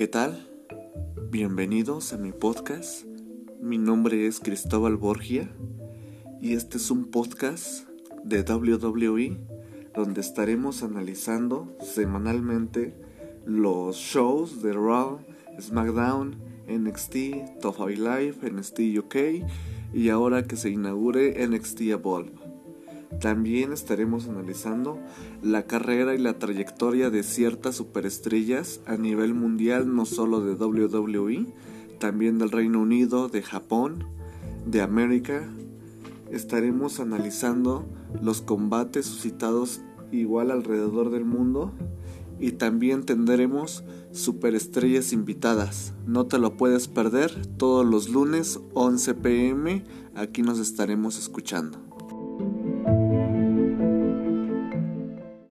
¿Qué tal? Bienvenidos a mi podcast. Mi nombre es Cristóbal Borgia y este es un podcast de WWE donde estaremos analizando semanalmente los shows de Raw, SmackDown, NXT, 5 Live, NXT UK y ahora que se inaugure NXT Evolve. También estaremos analizando la carrera y la trayectoria de ciertas superestrellas a nivel mundial, no solo de WWE, también del Reino Unido, de Japón, de América. Estaremos analizando los combates suscitados igual alrededor del mundo y también tendremos superestrellas invitadas. No te lo puedes perder todos los lunes 11 pm. Aquí nos estaremos escuchando.